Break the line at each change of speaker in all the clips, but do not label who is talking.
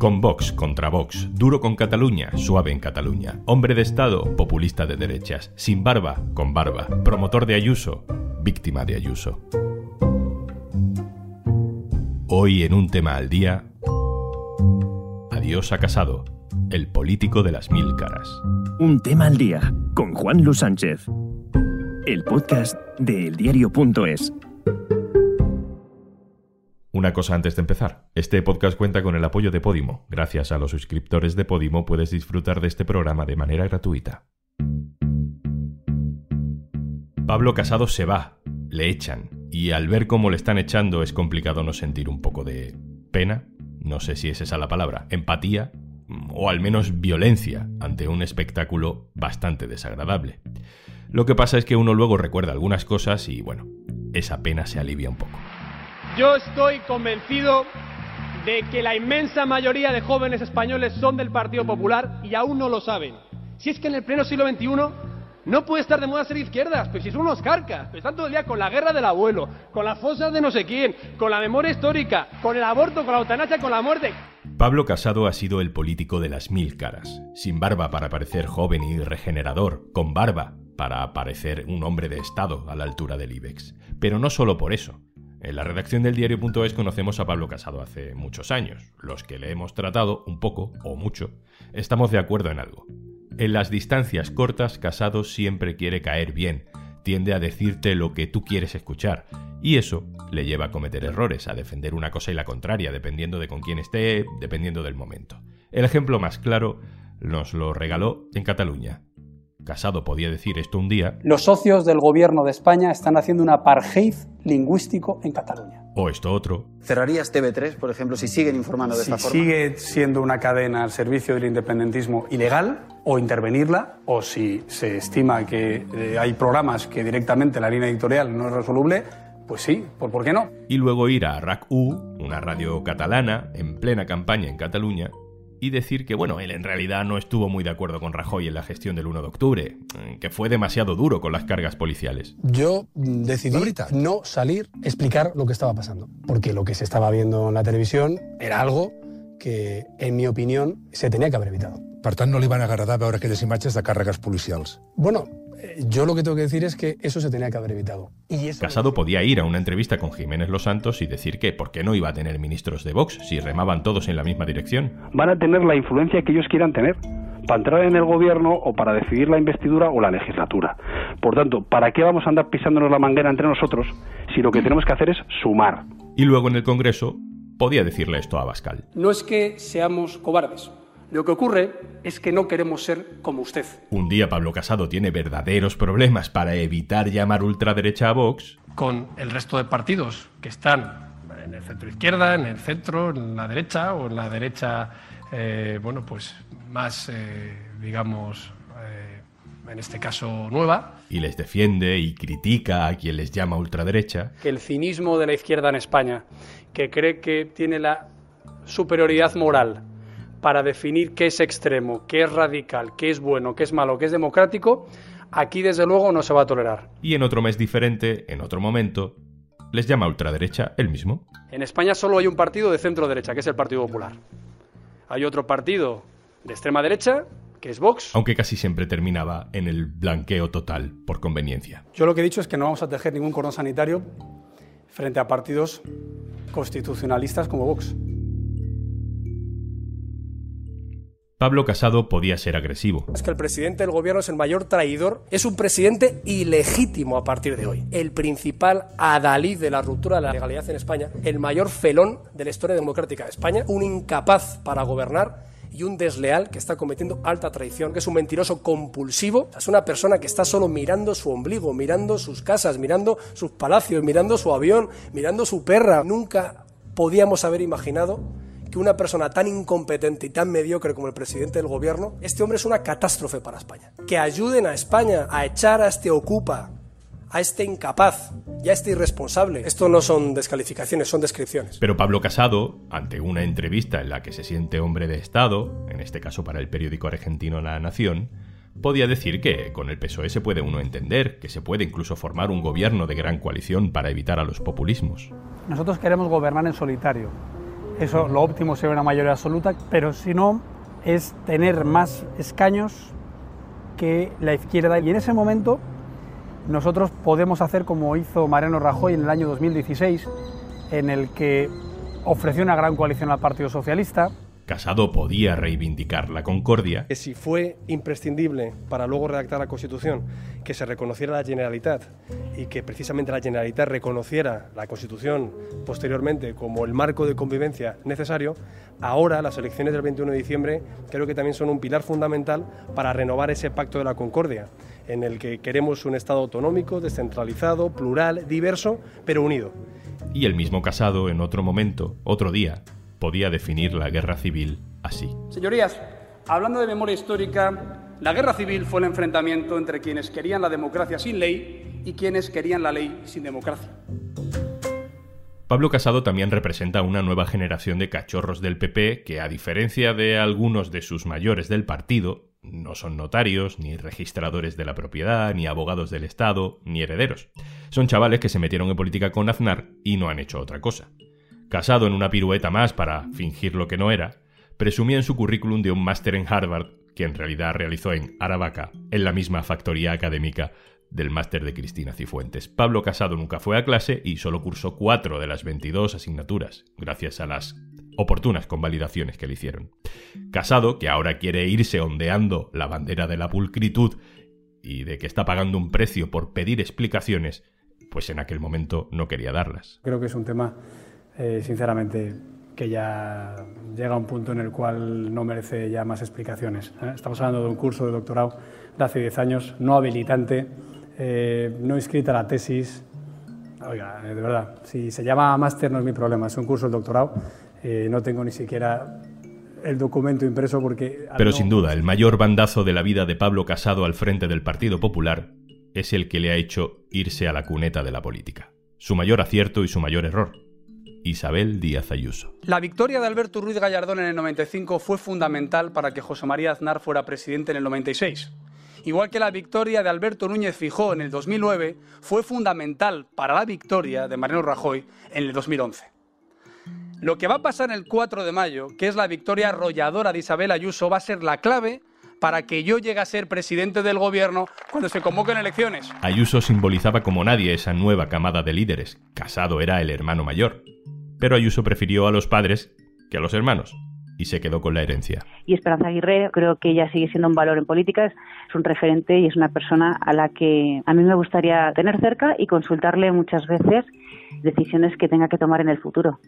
Con Vox contra Vox, duro con Cataluña, suave en Cataluña, hombre de Estado, populista de derechas, sin barba, con barba, promotor de Ayuso, víctima de Ayuso. Hoy en un tema al día, adiós a Casado, el político de las mil caras.
Un tema al día con Juan Luis Sánchez. El podcast de eldiario.es.
Una cosa antes de empezar. Este podcast cuenta con el apoyo de Podimo. Gracias a los suscriptores de Podimo puedes disfrutar de este programa de manera gratuita. Pablo Casado se va, le echan, y al ver cómo le están echando es complicado no sentir un poco de pena, no sé si es esa la palabra, empatía, o al menos violencia ante un espectáculo bastante desagradable. Lo que pasa es que uno luego recuerda algunas cosas y bueno, esa pena se alivia un poco.
Yo estoy convencido de que la inmensa mayoría de jóvenes españoles son del Partido Popular y aún no lo saben. Si es que en el pleno siglo XXI no puede estar de moda ser izquierdas, pues si son unos carcas, pues están todo el día con la guerra del abuelo, con las fosas de no sé quién, con la memoria histórica, con el aborto, con la eutanasia, con la muerte.
Pablo Casado ha sido el político de las mil caras, sin barba para parecer joven y regenerador, con barba para parecer un hombre de Estado a la altura del IBEX. Pero no solo por eso. En la redacción del diario.es conocemos a Pablo Casado hace muchos años. Los que le hemos tratado un poco o mucho, estamos de acuerdo en algo. En las distancias cortas, Casado siempre quiere caer bien, tiende a decirte lo que tú quieres escuchar, y eso le lleva a cometer errores, a defender una cosa y la contraria, dependiendo de con quién esté, dependiendo del momento. El ejemplo más claro nos lo regaló en Cataluña. Casado podía decir esto un día.
Los socios del gobierno de España están haciendo un apartheid lingüístico en Cataluña.
O esto otro.
¿Cerrarías TV3, por ejemplo, si siguen informando de
si
esta forma?
sigue siendo una cadena al servicio del independentismo ilegal, o intervenirla, o si se estima que eh, hay programas que directamente la línea editorial no es resoluble, pues sí, ¿por, ¿por qué no?
Y luego ir a RAC-U, una radio catalana, en plena campaña en Cataluña, y decir que, bueno, él en realidad no estuvo muy de acuerdo con Rajoy en la gestión del 1 de octubre, que fue demasiado duro con las cargas policiales.
Yo decidí no salir a explicar lo que estaba pasando, porque lo que se estaba viendo en la televisión era algo que, en mi opinión, se tenía que haber evitado.
Per tant, no li van agradar veure aquelles imatges de càrregues policials.
Bueno, eh, yo lo que tengo que decir es que eso se tenía que haber evitado. Y eso
Casado podía ir a una entrevista con Jiménez Los Santos y decir que, ¿por qué no iba a tener ministros de Vox si remaban todos en la misma dirección?
van a tener la influencia que ellos quieran tener para entrar en el gobierno o para decidir la investidura o la legislatura. Por tanto, ¿para qué vamos a andar pisándonos la manguera entre nosotros si lo que tenemos que hacer es sumar?
Y luego en el Congreso podía decirle esto a Bascal.
No es que seamos cobardes. Lo que ocurre es que no queremos ser como usted.
Un día Pablo Casado tiene verdaderos problemas para evitar llamar ultraderecha a Vox.
Con el resto de partidos que están en el centro izquierda, en el centro, en la derecha o en la derecha, eh, bueno, pues más, eh, digamos, eh, en este caso nueva.
Y les defiende y critica a quien les llama ultraderecha.
Que el cinismo de la izquierda en España, que cree que tiene la superioridad moral para definir qué es extremo, qué es radical, qué es bueno, qué es malo, qué es democrático, aquí desde luego no se va a tolerar.
Y en otro mes diferente, en otro momento, les llama ultraderecha él mismo.
En España solo hay un partido de centro derecha, que es el Partido Popular. Hay otro partido de extrema derecha, que es Vox.
Aunque casi siempre terminaba en el blanqueo total, por conveniencia.
Yo lo que he dicho es que no vamos a tejer ningún cordón sanitario frente a partidos constitucionalistas como Vox.
Pablo Casado podía ser agresivo.
Es que el presidente del gobierno es el mayor traidor, es un presidente ilegítimo a partir de hoy. El principal adalid de la ruptura de la legalidad en España, el mayor felón de la historia democrática de España, un incapaz para gobernar y un desleal que está cometiendo alta traición, que es un mentiroso compulsivo, es una persona que está solo mirando su ombligo, mirando sus casas, mirando sus palacios, mirando su avión, mirando su perra. Nunca podíamos haber imaginado que una persona tan incompetente y tan mediocre como el presidente del gobierno, este hombre es una catástrofe para España. Que ayuden a España a echar a este ocupa, a este incapaz y a este irresponsable. Esto no son descalificaciones, son descripciones.
Pero Pablo Casado, ante una entrevista en la que se siente hombre de Estado, en este caso para el periódico argentino La Nación, podía decir que con el PSOE se puede uno entender, que se puede incluso formar un gobierno de gran coalición para evitar a los populismos.
Nosotros queremos gobernar en solitario.
Eso lo óptimo sería una mayoría absoluta, pero si no, es tener más escaños que la izquierda. Y en ese momento nosotros podemos hacer como hizo Mariano Rajoy en el año 2016, en el que ofreció una gran coalición al Partido Socialista,
Casado podía reivindicar la concordia.
Que si fue imprescindible para luego redactar la Constitución que se reconociera la Generalitat y que precisamente la Generalitat reconociera la Constitución posteriormente como el marco de convivencia necesario, ahora las elecciones del 21 de diciembre creo que también son un pilar fundamental para renovar ese pacto de la concordia en el que queremos un Estado autonómico, descentralizado, plural, diverso, pero unido.
Y el mismo Casado, en otro momento, otro día, podía definir la guerra civil así.
Señorías, hablando de memoria histórica, la guerra civil fue el enfrentamiento entre quienes querían la democracia sin ley y quienes querían la ley sin democracia.
Pablo Casado también representa una nueva generación de cachorros del PP que, a diferencia de algunos de sus mayores del partido, no son notarios, ni registradores de la propiedad, ni abogados del Estado, ni herederos. Son chavales que se metieron en política con Aznar y no han hecho otra cosa casado en una pirueta más para fingir lo que no era, presumía en su currículum de un máster en Harvard que en realidad realizó en Aravaca, en la misma factoría académica del máster de Cristina Cifuentes. Pablo Casado nunca fue a clase y solo cursó cuatro de las 22 asignaturas, gracias a las oportunas convalidaciones que le hicieron. Casado, que ahora quiere irse ondeando la bandera de la pulcritud y de que está pagando un precio por pedir explicaciones, pues en aquel momento no quería darlas.
Creo que es un tema eh, sinceramente, que ya llega a un punto en el cual no merece ya más explicaciones. ¿eh? Estamos hablando de un curso de doctorado de hace 10 años, no habilitante, eh, no inscrita la tesis. Oiga, de verdad, si se llama máster no es mi problema, es un curso de doctorado, no tengo ni siquiera el documento impreso porque...
Pero sin duda, el mayor bandazo de la vida de Pablo Casado al frente del Partido Popular es el que le ha hecho irse a la cuneta de la política. Su mayor acierto y su mayor error. Isabel Díaz Ayuso.
La victoria de Alberto Ruiz Gallardón en el 95 fue fundamental para que José María Aznar fuera presidente en el 96. Igual que la victoria de Alberto Núñez Fijó en el 2009 fue fundamental para la victoria de Mariano Rajoy en el 2011. Lo que va a pasar el 4 de mayo, que es la victoria arrolladora de Isabel Ayuso, va a ser la clave para que yo llegue a ser presidente del gobierno cuando se convoquen elecciones.
Ayuso simbolizaba como nadie esa nueva camada de líderes. Casado era el hermano mayor pero Ayuso prefirió a los padres que a los hermanos y se quedó con la herencia.
Y Esperanza Aguirre creo que ella sigue siendo un valor en política, es un referente y es una persona a la que a mí me gustaría tener cerca y consultarle muchas veces decisiones que tenga que tomar en el futuro.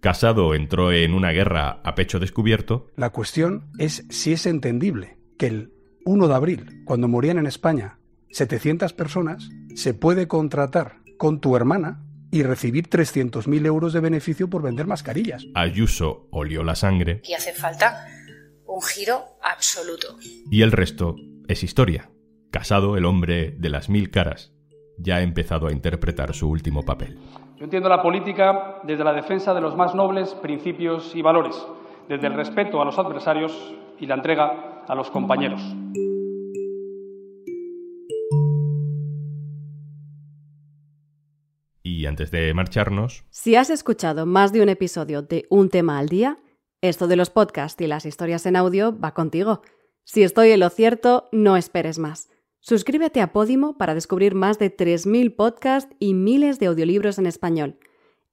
Casado entró en una guerra a pecho descubierto.
La cuestión es si es entendible que el 1 de abril, cuando morían en España 700 personas, se puede contratar con tu hermana y recibir 300.000 euros de beneficio por vender mascarillas.
Ayuso olió la sangre.
Y hace falta un giro absoluto.
Y el resto es historia. Casado, el hombre de las mil caras, ya ha empezado a interpretar su último papel.
Yo entiendo la política desde la defensa de los más nobles principios y valores, desde el respeto a los adversarios y la entrega a los compañeros.
Y antes de marcharnos...
Si has escuchado más de un episodio de Un tema al día, esto de los podcasts y las historias en audio va contigo. Si estoy en lo cierto, no esperes más. Suscríbete a Podimo para descubrir más de 3.000 podcasts y miles de audiolibros en español.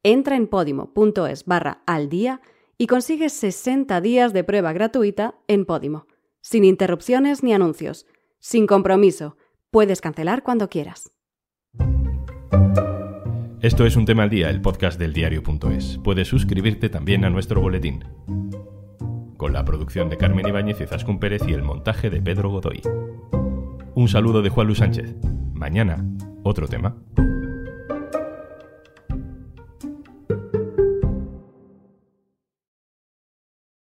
Entra en podimo.es barra al día y consigues 60 días de prueba gratuita en Podimo, sin interrupciones ni anuncios, sin compromiso. Puedes cancelar cuando quieras.
Esto es Un tema al día, el podcast del diario.es. Puedes suscribirte también a nuestro boletín. Con la producción de Carmen Ibáñez y Zascún Pérez y el montaje de Pedro Godoy. Un saludo de Juan Luis Sánchez. Mañana, otro tema.